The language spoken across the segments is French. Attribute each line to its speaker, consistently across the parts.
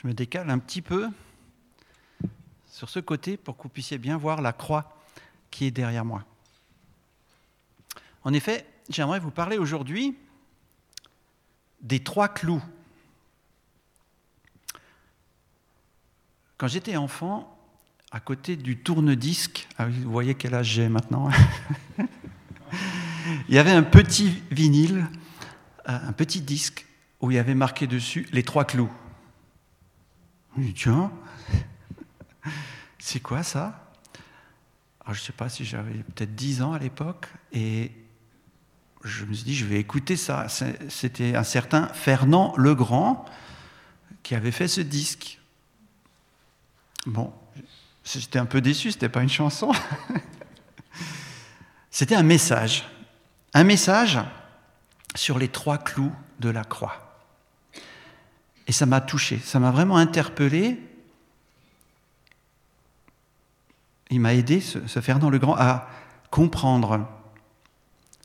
Speaker 1: Je me décale un petit peu sur ce côté pour que vous puissiez bien voir la croix qui est derrière moi. En effet, j'aimerais vous parler aujourd'hui des trois clous. Quand j'étais enfant, à côté du tourne-disque, ah vous voyez quel âge j'ai maintenant, il y avait un petit vinyle, euh, un petit disque où il y avait marqué dessus les trois clous. Je tiens, c'est quoi ça? Je ne sais pas si j'avais peut-être 10 ans à l'époque, et je me suis dit, je vais écouter ça. C'était un certain Fernand Legrand qui avait fait ce disque. Bon, j'étais un peu déçu, ce n'était pas une chanson. C'était un message. Un message sur les trois clous de la croix. Et ça m'a touché, ça m'a vraiment interpellé. Il m'a aidé, ce, Fernand Legrand, à comprendre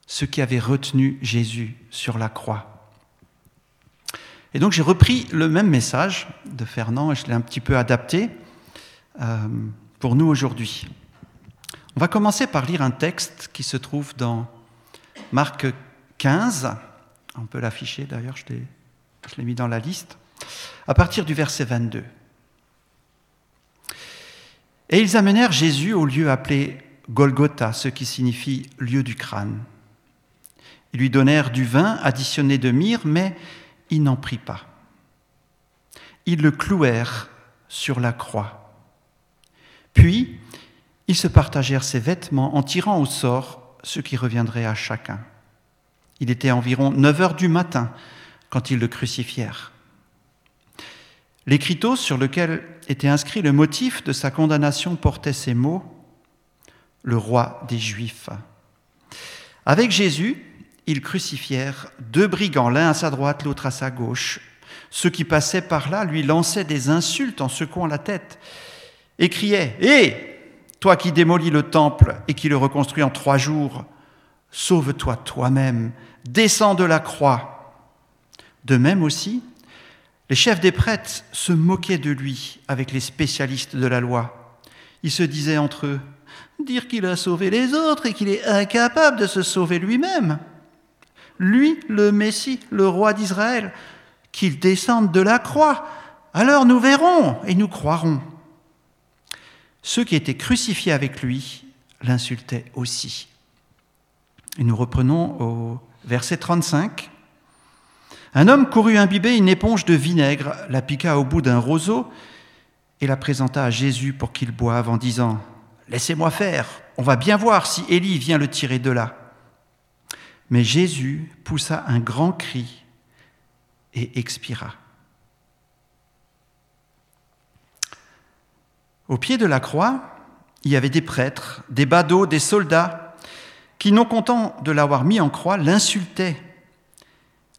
Speaker 1: ce qui avait retenu Jésus sur la croix. Et donc j'ai repris le même message de Fernand et je l'ai un petit peu adapté euh, pour nous aujourd'hui. On va commencer par lire un texte qui se trouve dans Marc 15. On peut l'afficher d'ailleurs, je l'ai mis dans la liste à partir du verset 22. Et ils amenèrent Jésus au lieu appelé Golgotha, ce qui signifie lieu du crâne. Ils lui donnèrent du vin additionné de myrrhe, mais il n'en prit pas. Ils le clouèrent sur la croix. Puis, ils se partagèrent ses vêtements en tirant au sort ce qui reviendrait à chacun. Il était environ 9 heures du matin quand ils le crucifièrent. L'écriteau sur lequel était inscrit le motif de sa condamnation portait ces mots Le roi des Juifs. Avec Jésus, ils crucifièrent deux brigands, l'un à sa droite, l'autre à sa gauche. Ceux qui passaient par là lui lançaient des insultes en secouant la tête et criaient Hé Toi qui démolis le temple et qui le reconstruis en trois jours, sauve-toi toi-même, descends de la croix. De même aussi, les chefs des prêtres se moquaient de lui avec les spécialistes de la loi. Ils se disaient entre eux, dire qu'il a sauvé les autres et qu'il est incapable de se sauver lui-même. Lui, le Messie, le roi d'Israël, qu'il descende de la croix. Alors nous verrons et nous croirons. Ceux qui étaient crucifiés avec lui l'insultaient aussi. Et nous reprenons au verset 35. Un homme courut imbiber une éponge de vinaigre, la piqua au bout d'un roseau et la présenta à Jésus pour qu'il boive en disant Laissez-moi faire, on va bien voir si Élie vient le tirer de là. Mais Jésus poussa un grand cri et expira. Au pied de la croix, il y avait des prêtres, des badauds, des soldats, qui, non contents de l'avoir mis en croix, l'insultaient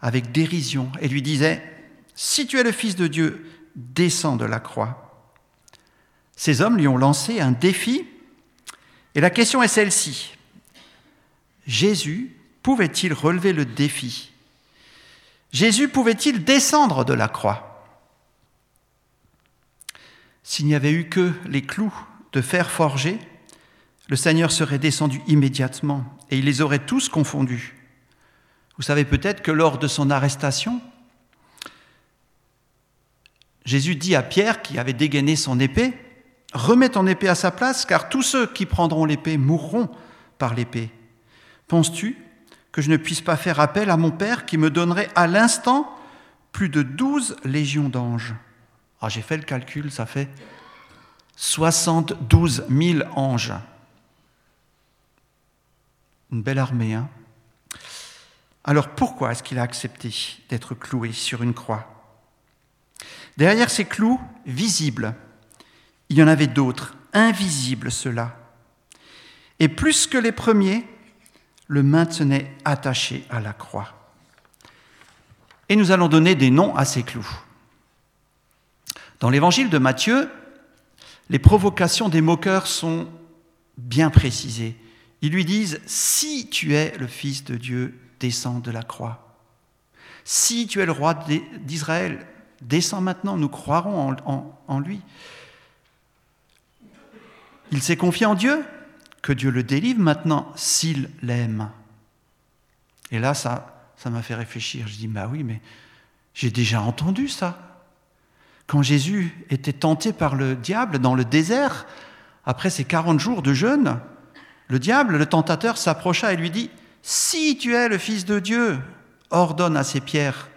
Speaker 1: avec dérision et lui disait, Si tu es le Fils de Dieu, descends de la croix. Ces hommes lui ont lancé un défi, et la question est celle-ci. Jésus pouvait-il relever le défi? Jésus pouvait-il descendre de la croix? S'il n'y avait eu que les clous de fer forgé, le Seigneur serait descendu immédiatement et il les aurait tous confondus. Vous savez peut-être que lors de son arrestation, Jésus dit à Pierre, qui avait dégainé son épée, Remets ton épée à sa place, car tous ceux qui prendront l'épée mourront par l'épée. Penses-tu que je ne puisse pas faire appel à mon Père qui me donnerait à l'instant plus de douze légions d'anges? Ah, J'ai fait le calcul, ça fait 72 000 anges. Une belle armée, hein? Alors pourquoi est-ce qu'il a accepté d'être cloué sur une croix? Derrière ces clous visibles, il y en avait d'autres, invisibles ceux-là. Et plus que les premiers, le maintenaient attaché à la croix. Et nous allons donner des noms à ces clous. Dans l'évangile de Matthieu, les provocations des moqueurs sont bien précisées. Ils lui disent, si tu es le Fils de Dieu, descends de la croix. Si tu es le roi d'Israël, Descends maintenant, nous croirons en, lui. Il s'est confié en Dieu, que Dieu le délivre maintenant s'il l'aime. Et là, ça, ça m'a fait réfléchir. Je dis, bah oui, mais j'ai déjà entendu ça. Quand Jésus était tenté par le diable dans le désert, après ces 40 jours de jeûne, le diable, le tentateur, s'approcha et lui dit, Si tu es le Fils de Dieu, ordonne à ces pierres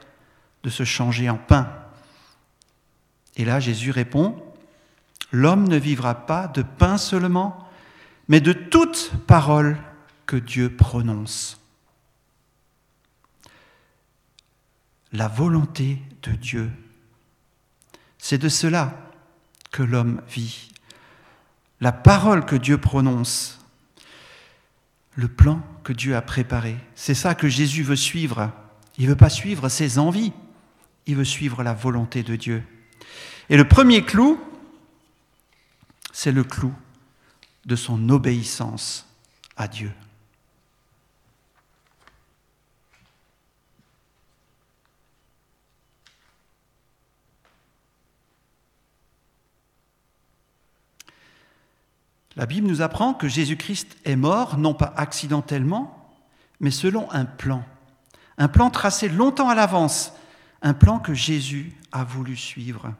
Speaker 1: de se changer en pain. Et là, Jésus répond, L'homme ne vivra pas de pain seulement, mais de toute parole que Dieu prononce. La volonté de Dieu c'est de cela que l'homme vit. La parole que Dieu prononce, le plan que Dieu a préparé, c'est ça que Jésus veut suivre. Il ne veut pas suivre ses envies, il veut suivre la volonté de Dieu. Et le premier clou, c'est le clou de son obéissance à Dieu. La Bible nous apprend que Jésus-Christ est mort, non pas accidentellement, mais selon un plan. Un plan tracé longtemps à l'avance, un plan que Jésus a voulu suivre.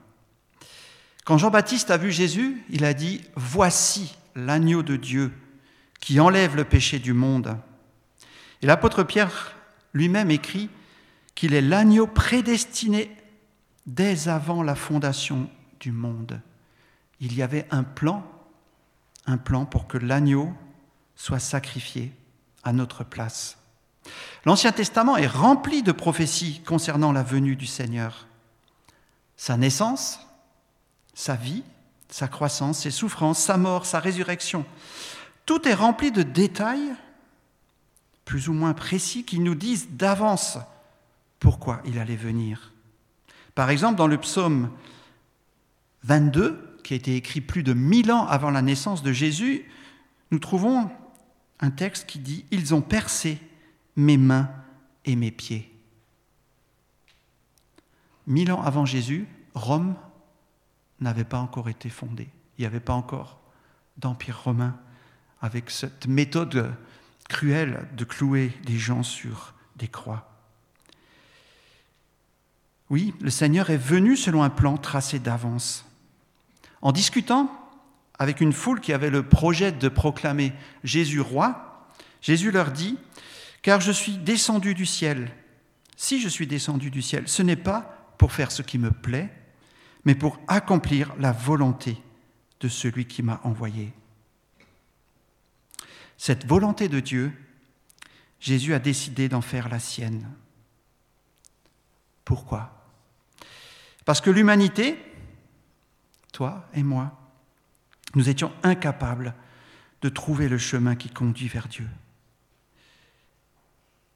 Speaker 1: Quand Jean-Baptiste a vu Jésus, il a dit, Voici l'agneau de Dieu qui enlève le péché du monde. Et l'apôtre Pierre lui-même écrit qu'il est l'agneau prédestiné dès avant la fondation du monde. Il y avait un plan un plan pour que l'agneau soit sacrifié à notre place. L'Ancien Testament est rempli de prophéties concernant la venue du Seigneur. Sa naissance, sa vie, sa croissance, ses souffrances, sa mort, sa résurrection. Tout est rempli de détails plus ou moins précis qui nous disent d'avance pourquoi il allait venir. Par exemple, dans le psaume 22, qui a été écrit plus de mille ans avant la naissance de Jésus, nous trouvons un texte qui dit Ils ont percé mes mains et mes pieds. Mille ans avant Jésus, Rome n'avait pas encore été fondée. Il n'y avait pas encore d'empire romain avec cette méthode cruelle de clouer des gens sur des croix. Oui, le Seigneur est venu selon un plan tracé d'avance. En discutant avec une foule qui avait le projet de proclamer Jésus roi, Jésus leur dit, Car je suis descendu du ciel. Si je suis descendu du ciel, ce n'est pas pour faire ce qui me plaît, mais pour accomplir la volonté de celui qui m'a envoyé. Cette volonté de Dieu, Jésus a décidé d'en faire la sienne. Pourquoi? Parce que l'humanité, toi et moi, nous étions incapables de trouver le chemin qui conduit vers Dieu.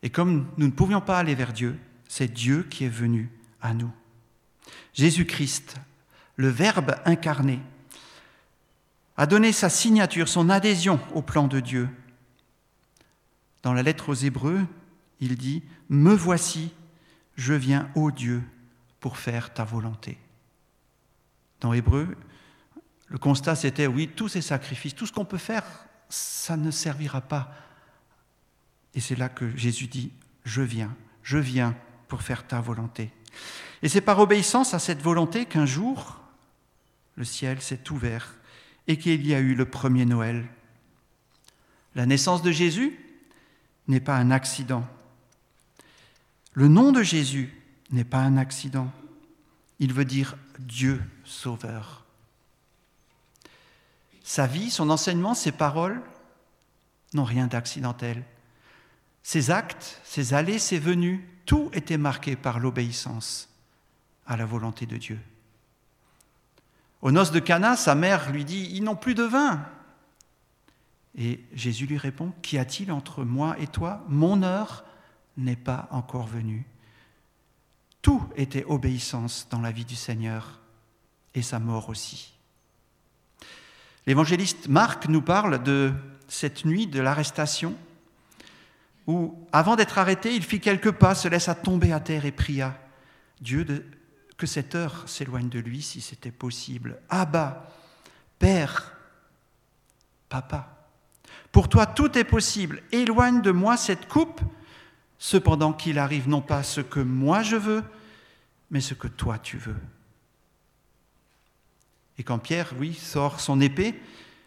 Speaker 1: Et comme nous ne pouvions pas aller vers Dieu, c'est Dieu qui est venu à nous. Jésus-Christ, le Verbe incarné, a donné sa signature, son adhésion au plan de Dieu. Dans la lettre aux Hébreux, il dit, Me voici, je viens, ô Dieu, pour faire ta volonté dans Hébreu, le constat c'était oui, tous ces sacrifices, tout ce qu'on peut faire, ça ne servira pas. Et c'est là que Jésus dit, je viens, je viens pour faire ta volonté. Et c'est par obéissance à cette volonté qu'un jour, le ciel s'est ouvert et qu'il y a eu le premier Noël. La naissance de Jésus n'est pas un accident. Le nom de Jésus n'est pas un accident. Il veut dire Dieu sauveur. Sa vie, son enseignement, ses paroles n'ont rien d'accidentel. Ses actes, ses allées, ses venues, tout était marqué par l'obéissance à la volonté de Dieu. Aux noces de Cana, sa mère lui dit Ils n'ont plus de vin. Et Jésus lui répond Qu'y a-t-il entre moi et toi? Mon heure n'est pas encore venue. Tout était obéissance dans la vie du Seigneur et sa mort aussi. L'évangéliste Marc nous parle de cette nuit de l'arrestation où, avant d'être arrêté, il fit quelques pas, se laissa tomber à terre et pria Dieu, que cette heure s'éloigne de lui si c'était possible. Abba, Père, Papa, pour toi tout est possible. Éloigne de moi cette coupe, cependant qu'il arrive non pas ce que moi je veux, mais ce que toi tu veux. Et quand Pierre, oui, sort son épée,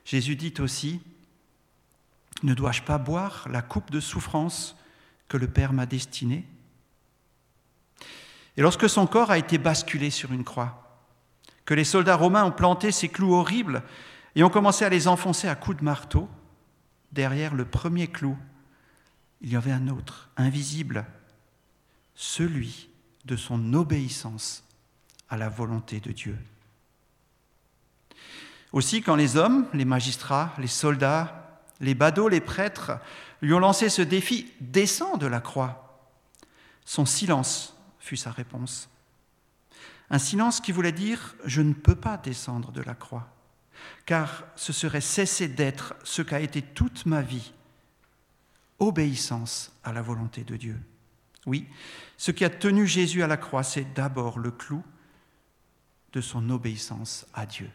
Speaker 1: Jésus dit aussi, ne dois-je pas boire la coupe de souffrance que le Père m'a destinée? Et lorsque son corps a été basculé sur une croix, que les soldats romains ont planté ces clous horribles et ont commencé à les enfoncer à coups de marteau, derrière le premier clou, il y avait un autre, invisible, celui de son obéissance à la volonté de Dieu. Aussi, quand les hommes, les magistrats, les soldats, les badauds, les prêtres lui ont lancé ce défi Descends de la croix, son silence fut sa réponse. Un silence qui voulait dire Je ne peux pas descendre de la croix, car ce serait cesser d'être ce qu'a été toute ma vie, obéissance à la volonté de Dieu. Oui, ce qui a tenu Jésus à la croix, c'est d'abord le clou de son obéissance à Dieu.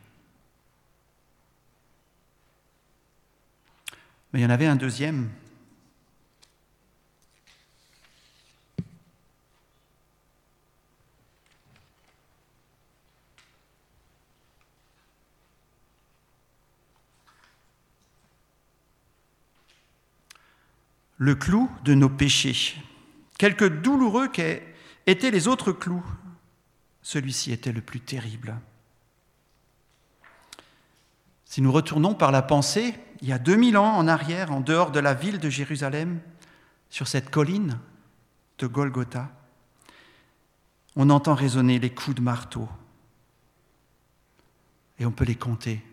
Speaker 1: Mais il y en avait un deuxième le clou de nos péchés. Quelque douloureux qu'étaient les autres clous, celui-ci était le plus terrible. Si nous retournons par la pensée, il y a 2000 ans en arrière, en dehors de la ville de Jérusalem, sur cette colline de Golgotha, on entend résonner les coups de marteau. Et on peut les compter.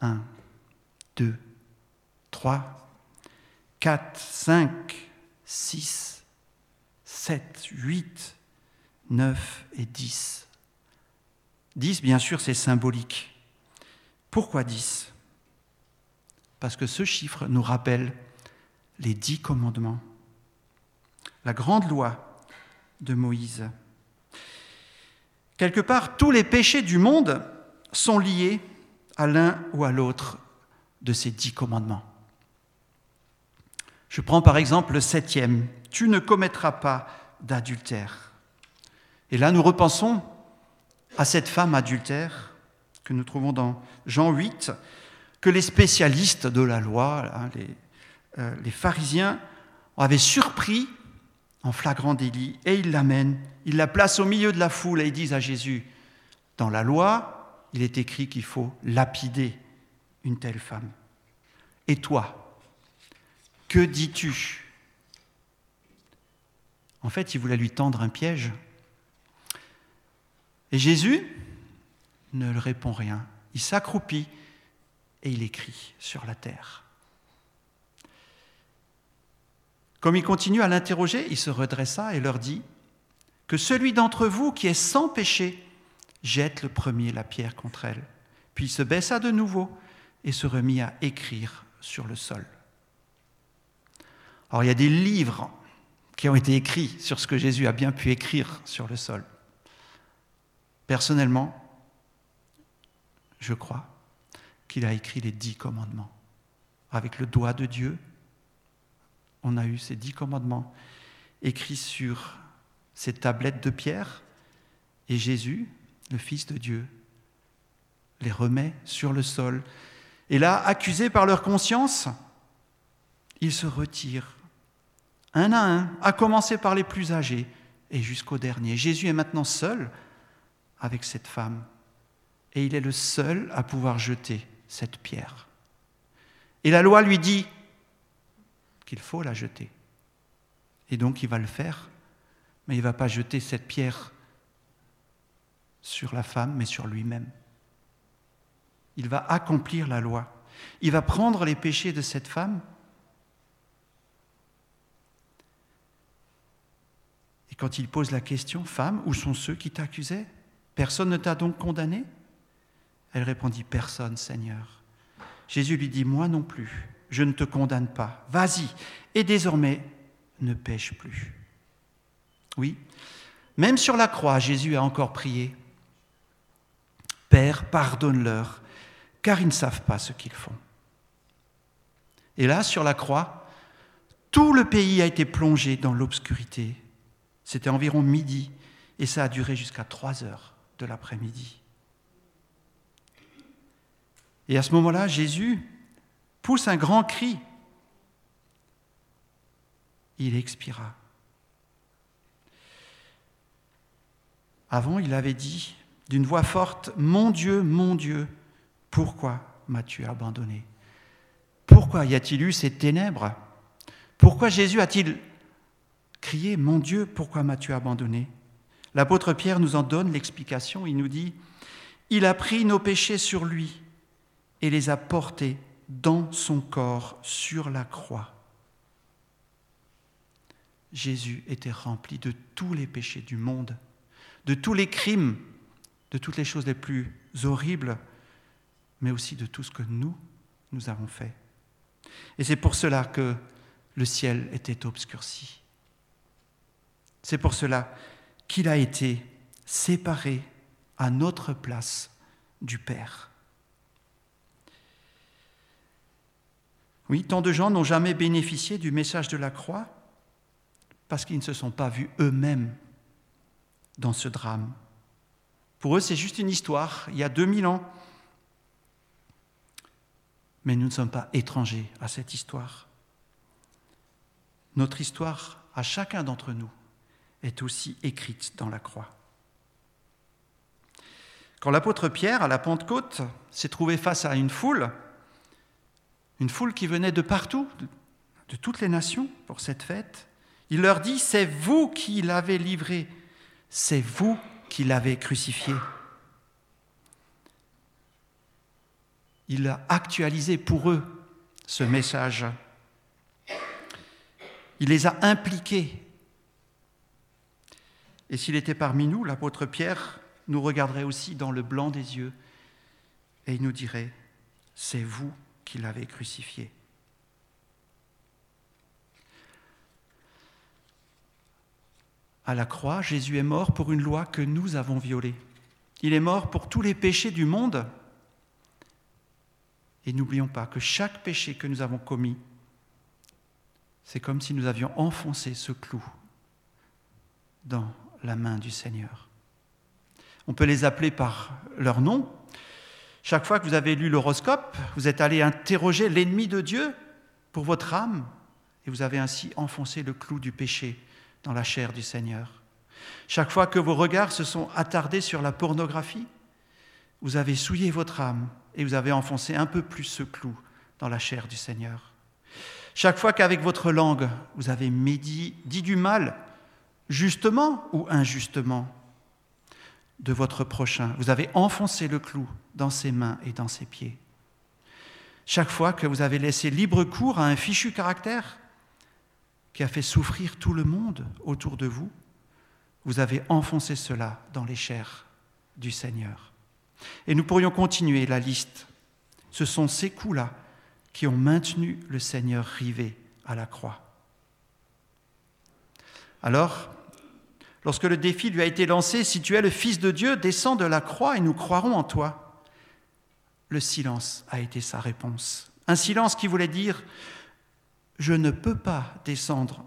Speaker 1: Un, deux, trois, 4, 5, 6, 7, 8, 9 et 10. 10, bien sûr, c'est symbolique. Pourquoi 10 Parce que ce chiffre nous rappelle les dix commandements, la grande loi de Moïse. Quelque part, tous les péchés du monde sont liés à l'un ou à l'autre de ces dix commandements. Je prends par exemple le septième, tu ne commettras pas d'adultère. Et là, nous repensons à cette femme adultère que nous trouvons dans Jean 8, que les spécialistes de la loi, euh, les pharisiens, avaient surpris en flagrant délit, et ils l'amènent, ils la placent au milieu de la foule et ils disent à Jésus, dans la loi, il est écrit qu'il faut lapider une telle femme. Et toi, que dis-tu? En fait, il voulait lui tendre un piège. Et Jésus ne le répond rien. Il s'accroupit et il écrit sur la terre. Comme il continue à l'interroger, il se redressa et leur dit Que celui d'entre vous qui est sans péché jette le premier la pierre contre elle. Puis il se baissa de nouveau et se remit à écrire sur le sol. Alors il y a des livres qui ont été écrits sur ce que Jésus a bien pu écrire sur le sol. Personnellement, je crois qu'il a écrit les dix commandements. Avec le doigt de Dieu, on a eu ces dix commandements écrits sur ces tablettes de pierre, et Jésus, le Fils de Dieu, les remet sur le sol. Et là, accusés par leur conscience, ils se retirent un à un, à commencer par les plus âgés et jusqu'au dernier. Jésus est maintenant seul avec cette femme et il est le seul à pouvoir jeter cette pierre. Et la loi lui dit qu'il faut la jeter. Et donc il va le faire, mais il ne va pas jeter cette pierre sur la femme, mais sur lui-même. Il va accomplir la loi. Il va prendre les péchés de cette femme quand il pose la question, Femme, où sont ceux qui t'accusaient? Personne ne t'a donc condamné? Elle répondit, Personne, Seigneur. Jésus lui dit, Moi non plus, je ne te condamne pas. Vas-y, et désormais, ne pêche plus. Oui, Même sur la croix, Jésus a encore prié. Père, pardonne-leur, car ils ne savent pas ce qu'ils font. Et là, sur la croix, tout le pays a été plongé dans l'obscurité. C'était environ midi et ça a duré jusqu'à 3 heures de l'après-midi. Et à ce moment-là, Jésus pousse un grand cri. Il expira. Avant, il avait dit d'une voix forte, Mon Dieu, mon Dieu, pourquoi m'as-tu abandonné? Pourquoi y a-t-il eu ces ténèbres? Pourquoi Jésus a-t-il crié, Mon Dieu, pourquoi m'as-tu abandonné? L'apôtre Pierre nous en donne l'explication. Il nous dit, Il a pris nos péchés sur lui et les a portés dans son corps sur la croix. Jésus était rempli de tous les péchés du monde, de tous les crimes, de toutes les choses les plus horribles, mais aussi de tout ce que nous, nous avons fait. Et c'est pour cela que le ciel était obscurci. C'est pour cela qu'il a été séparé à notre place du Père. Oui, tant de gens n'ont jamais bénéficié du message de la croix parce qu'ils ne se sont pas vus eux-mêmes dans ce drame. Pour eux, c'est juste une histoire, il y a 2000 ans. Mais nous ne sommes pas étrangers à cette histoire. Notre histoire, à chacun d'entre nous, est aussi écrite dans la croix. Quand l'apôtre Pierre, à la Pentecôte, s'est trouvé face à une foule, une foule qui venait de partout, de toutes les nations pour cette fête, il leur dit, c'est vous qui l'avez livré, c'est vous qui l'avez crucifié. Il a actualisé pour eux ce message. Il les a impliqués et s'il était parmi nous, l'apôtre Pierre nous regarderait aussi dans le blanc des yeux et il nous dirait, c'est vous qui l'avez crucifié. À la croix, Jésus est mort pour une loi que nous avons violée. Il est mort pour tous les péchés du monde. Et n'oublions pas que chaque péché que nous avons commis, c'est comme si nous avions enfoncé ce clou dans la main du Seigneur. On peut les appeler par leur nom. Chaque fois que vous avez lu l'horoscope, vous êtes allé interroger l'ennemi de Dieu pour votre âme et vous avez ainsi enfoncé le clou du péché dans la chair du Seigneur. Chaque fois que vos regards se sont attardés sur la pornographie, vous avez souillé votre âme et vous avez enfoncé un peu plus ce clou dans la chair du Seigneur. Chaque fois qu'avec votre langue, vous avez dit du mal justement ou injustement, de votre prochain? Vous avez enfoncé le clou dans ses mains et dans ses pieds. Chaque fois que vous avez laissé libre cours à un fichu caractère qui a fait souffrir tout le monde autour de vous, vous avez enfoncé cela dans les chairs du Seigneur. Et nous pourrions continuer la liste. Ce sont ces coups-là qui ont maintenu le Seigneur rivé à la croix. Alors, Lorsque le défi lui a été lancé, si tu es le Fils de Dieu, descends de la croix et nous croirons en toi. Le silence a été sa réponse. Un silence qui voulait dire, je ne peux pas descendre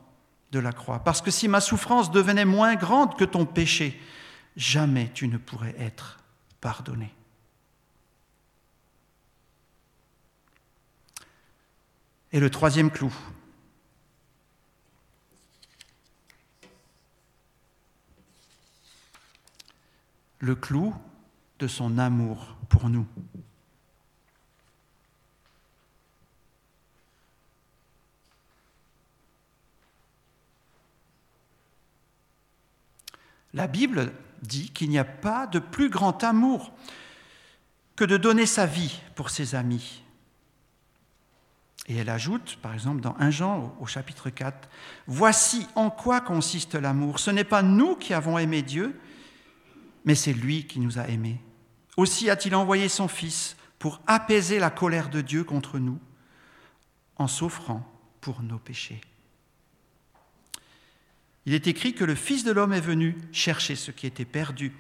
Speaker 1: de la croix, parce que si ma souffrance devenait moins grande que ton péché, jamais tu ne pourrais être pardonné. Et le troisième clou, le clou de son amour pour nous. La Bible dit qu'il n'y a pas de plus grand amour que de donner sa vie pour ses amis. Et elle ajoute, par exemple, dans 1 Jean au chapitre 4, Voici en quoi consiste l'amour. Ce n'est pas nous qui avons aimé Dieu, mais c'est lui qui nous a aimés. Aussi a-t-il envoyé son Fils pour apaiser la colère de Dieu contre nous en s'offrant pour nos péchés. Il est écrit que le Fils de l'homme est venu chercher ce qui était perdu,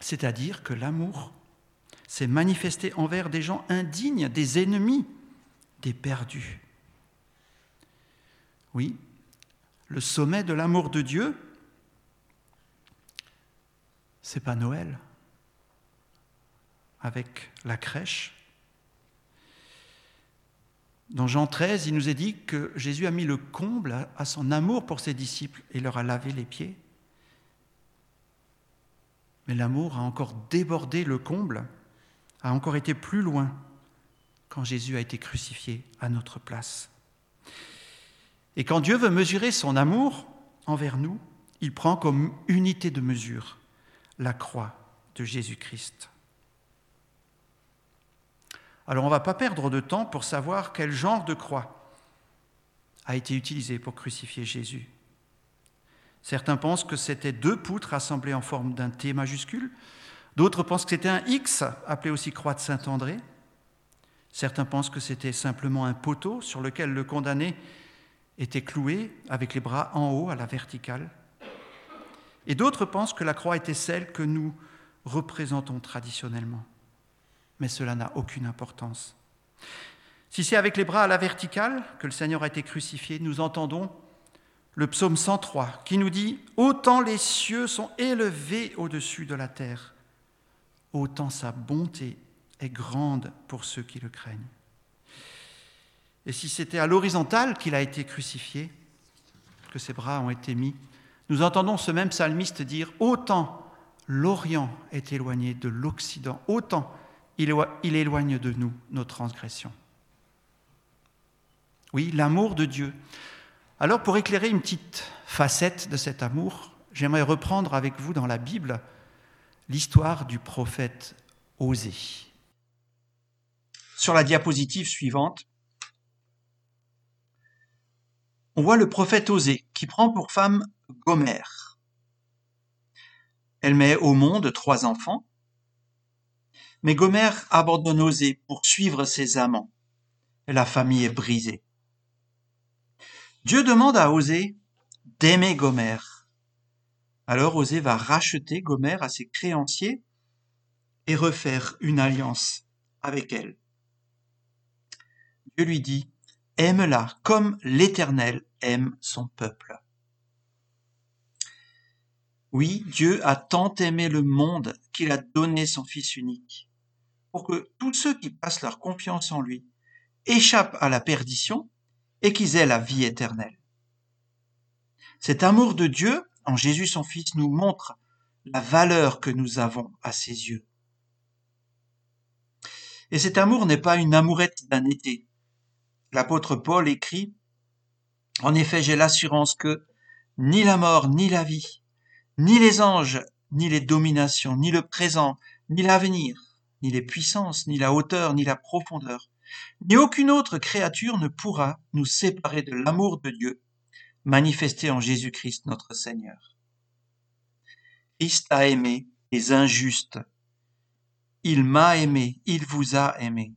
Speaker 1: c'est-à-dire que l'amour s'est manifesté envers des gens indignes, des ennemis, des perdus. Oui, le sommet de l'amour de Dieu, c'est pas Noël avec la crèche. Dans Jean 13, il nous est dit que Jésus a mis le comble à son amour pour ses disciples et leur a lavé les pieds. Mais l'amour a encore débordé le comble, a encore été plus loin quand Jésus a été crucifié à notre place. Et quand Dieu veut mesurer son amour envers nous, il prend comme unité de mesure la croix de Jésus-Christ. Alors on ne va pas perdre de temps pour savoir quel genre de croix a été utilisé pour crucifier Jésus. Certains pensent que c'était deux poutres assemblées en forme d'un T majuscule, d'autres pensent que c'était un X, appelé aussi croix de Saint-André. Certains pensent que c'était simplement un poteau sur lequel le condamné était cloué avec les bras en haut à la verticale. Et d'autres pensent que la croix était celle que nous représentons traditionnellement. Mais cela n'a aucune importance. Si c'est avec les bras à la verticale que le Seigneur a été crucifié, nous entendons le psaume 103 qui nous dit ⁇ Autant les cieux sont élevés au-dessus de la terre, autant sa bonté est grande pour ceux qui le craignent. Et si c'était à l'horizontale qu'il a été crucifié, que ses bras ont été mis, nous entendons ce même psalmiste dire Autant l'Orient est éloigné de l'Occident, autant il éloigne de nous nos transgressions. Oui, l'amour de Dieu. Alors pour éclairer une petite facette de cet amour, j'aimerais reprendre avec vous dans la Bible l'histoire du prophète Osée. Sur la diapositive suivante, on voit le prophète Osée qui prend pour femme Gomère. Elle met au monde trois enfants, mais Gomère abandonne Osée pour suivre ses amants. La famille est brisée. Dieu demande à Osée d'aimer Gomère. Alors Osée va racheter Gomère à ses créanciers et refaire une alliance avec elle. Dieu lui dit, aime-la comme l'Éternel aime son peuple. Oui, Dieu a tant aimé le monde qu'il a donné son Fils unique, pour que tous ceux qui passent leur confiance en lui échappent à la perdition et qu'ils aient la vie éternelle. Cet amour de Dieu en Jésus son Fils nous montre la valeur que nous avons à ses yeux. Et cet amour n'est pas une amourette d'un été. L'apôtre Paul écrit, En effet, j'ai l'assurance que ni la mort, ni la vie, ni les anges, ni les dominations, ni le présent, ni l'avenir, ni les puissances, ni la hauteur, ni la profondeur, ni aucune autre créature ne pourra nous séparer de l'amour de Dieu manifesté en Jésus-Christ notre Seigneur. Christ a aimé les injustes. Il m'a aimé, il vous a aimé.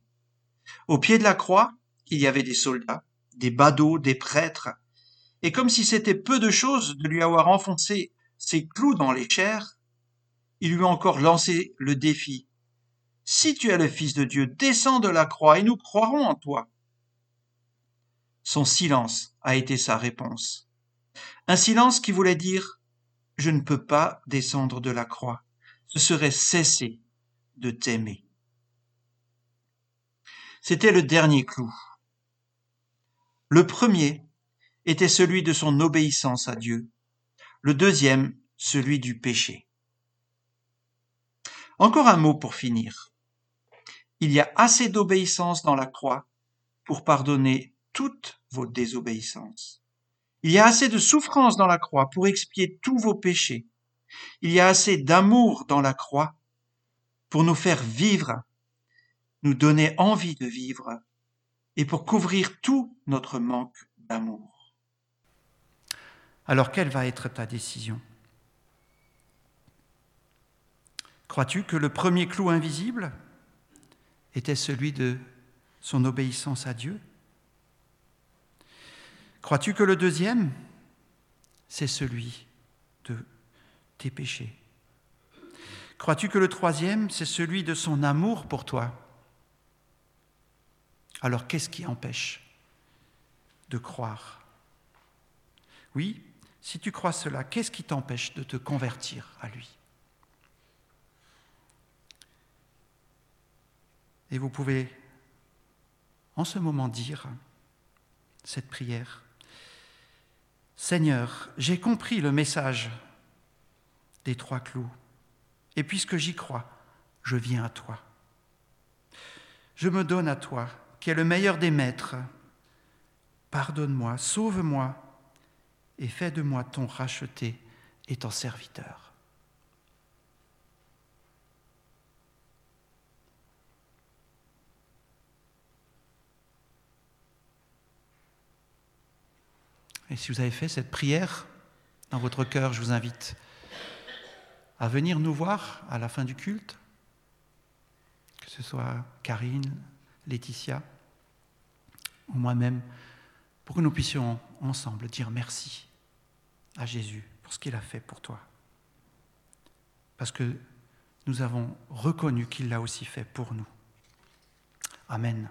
Speaker 1: Au pied de la croix, il y avait des soldats, des badauds, des prêtres, et comme si c'était peu de choses de lui avoir enfoncé ses clous dans les chairs, il lui a encore lancé le défi. Si tu es le Fils de Dieu, descends de la croix et nous croirons en toi. Son silence a été sa réponse. Un silence qui voulait dire Je ne peux pas descendre de la croix. Ce serait cesser de t'aimer. C'était le dernier clou. Le premier était celui de son obéissance à Dieu le deuxième, celui du péché. Encore un mot pour finir. Il y a assez d'obéissance dans la croix pour pardonner toutes vos désobéissances. Il y a assez de souffrance dans la croix pour expier tous vos péchés. Il y a assez d'amour dans la croix pour nous faire vivre, nous donner envie de vivre et pour couvrir tout notre manque d'amour. Alors quelle va être ta décision? Crois-tu que le premier clou invisible était celui de son obéissance à Dieu? Crois-tu que le deuxième, c'est celui de tes péchés? Crois-tu que le troisième, c'est celui de son amour pour toi? Alors qu'est-ce qui empêche de croire? Oui, si tu crois cela, qu'est-ce qui t'empêche de te convertir à lui? Et vous pouvez en ce moment dire cette prière. Seigneur, j'ai compris le message des trois clous, et puisque j'y crois, je viens à toi. Je me donne à toi, qui es le meilleur des maîtres. Pardonne-moi, sauve-moi, et fais de moi ton racheté et ton serviteur. Et si vous avez fait cette prière dans votre cœur, je vous invite à venir nous voir à la fin du culte, que ce soit Karine, Laetitia ou moi-même, pour que nous puissions ensemble dire merci à Jésus pour ce qu'il a fait pour toi. Parce que nous avons reconnu qu'il l'a aussi fait pour nous. Amen.